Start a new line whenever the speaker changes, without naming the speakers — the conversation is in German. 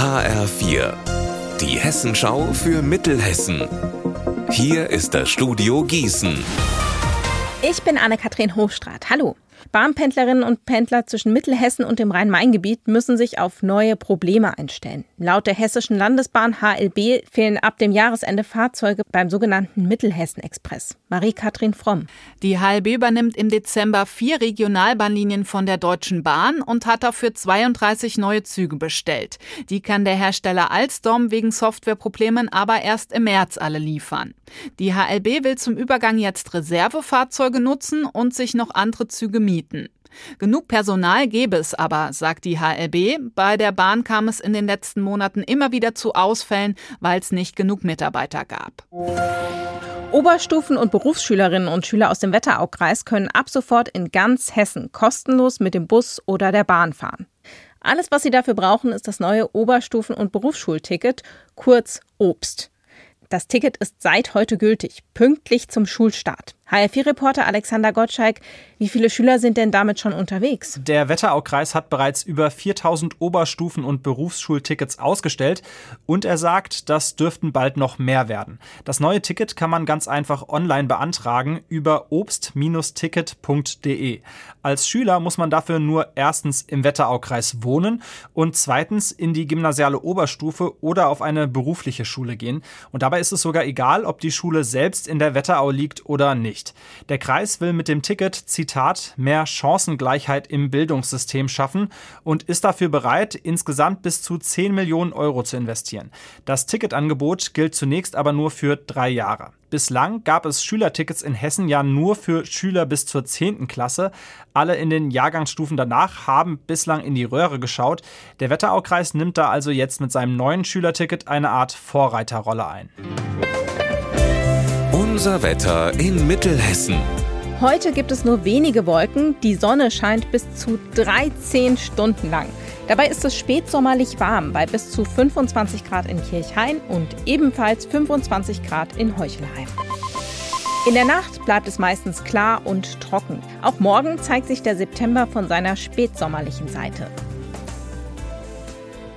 HR4, die Hessenschau für Mittelhessen. Hier ist das Studio Gießen.
Ich bin Anne-Kathrin Hofstraat. Hallo. Bahnpendlerinnen und Pendler zwischen Mittelhessen und dem Rhein-Main-Gebiet müssen sich auf neue Probleme einstellen. Laut der Hessischen Landesbahn HLB fehlen ab dem Jahresende Fahrzeuge beim sogenannten Mittelhessen-Express. Marie-Kathrin Fromm.
Die HLB übernimmt im Dezember vier Regionalbahnlinien von der Deutschen Bahn und hat dafür 32 neue Züge bestellt. Die kann der Hersteller Alstom wegen Softwareproblemen aber erst im März alle liefern. Die HLB will zum Übergang jetzt Reservefahrzeuge nutzen und sich noch andere Züge mieten mieten. Genug Personal gäbe es aber, sagt die HLB. Bei der Bahn kam es in den letzten Monaten immer wieder zu Ausfällen, weil es nicht genug Mitarbeiter gab.
Oberstufen- und Berufsschülerinnen und Schüler aus dem Wetteraukreis können ab sofort in ganz Hessen kostenlos mit dem Bus oder der Bahn fahren. Alles, was sie dafür brauchen, ist das neue Oberstufen- und Berufsschulticket, kurz Obst. Das Ticket ist seit heute gültig, pünktlich zum Schulstart. HR4-Reporter Alexander Gottschalk, wie viele Schüler sind denn damit schon unterwegs?
Der Wetteraukreis hat bereits über 4000 Oberstufen- und Berufsschultickets ausgestellt und er sagt, das dürften bald noch mehr werden. Das neue Ticket kann man ganz einfach online beantragen über obst-ticket.de. Als Schüler muss man dafür nur erstens im Wetteraukreis wohnen und zweitens in die gymnasiale Oberstufe oder auf eine berufliche Schule gehen. Und dabei ist es sogar egal, ob die Schule selbst in der Wetterau liegt oder nicht nicht. Der Kreis will mit dem Ticket, Zitat, mehr Chancengleichheit im Bildungssystem schaffen und ist dafür bereit, insgesamt bis zu 10 Millionen Euro zu investieren. Das Ticketangebot gilt zunächst aber nur für drei Jahre. Bislang gab es Schülertickets in Hessen ja nur für Schüler bis zur 10. Klasse. Alle in den Jahrgangsstufen danach haben bislang in die Röhre geschaut. Der Wetteraukreis nimmt da also jetzt mit seinem neuen Schülerticket eine Art Vorreiterrolle ein.
Unser Wetter in Mittelhessen.
Heute gibt es nur wenige Wolken. Die Sonne scheint bis zu 13 Stunden lang. Dabei ist es spätsommerlich warm bei bis zu 25 Grad in Kirchhain und ebenfalls 25 Grad in Heuchelheim. In der Nacht bleibt es meistens klar und trocken. Auch morgen zeigt sich der September von seiner spätsommerlichen Seite.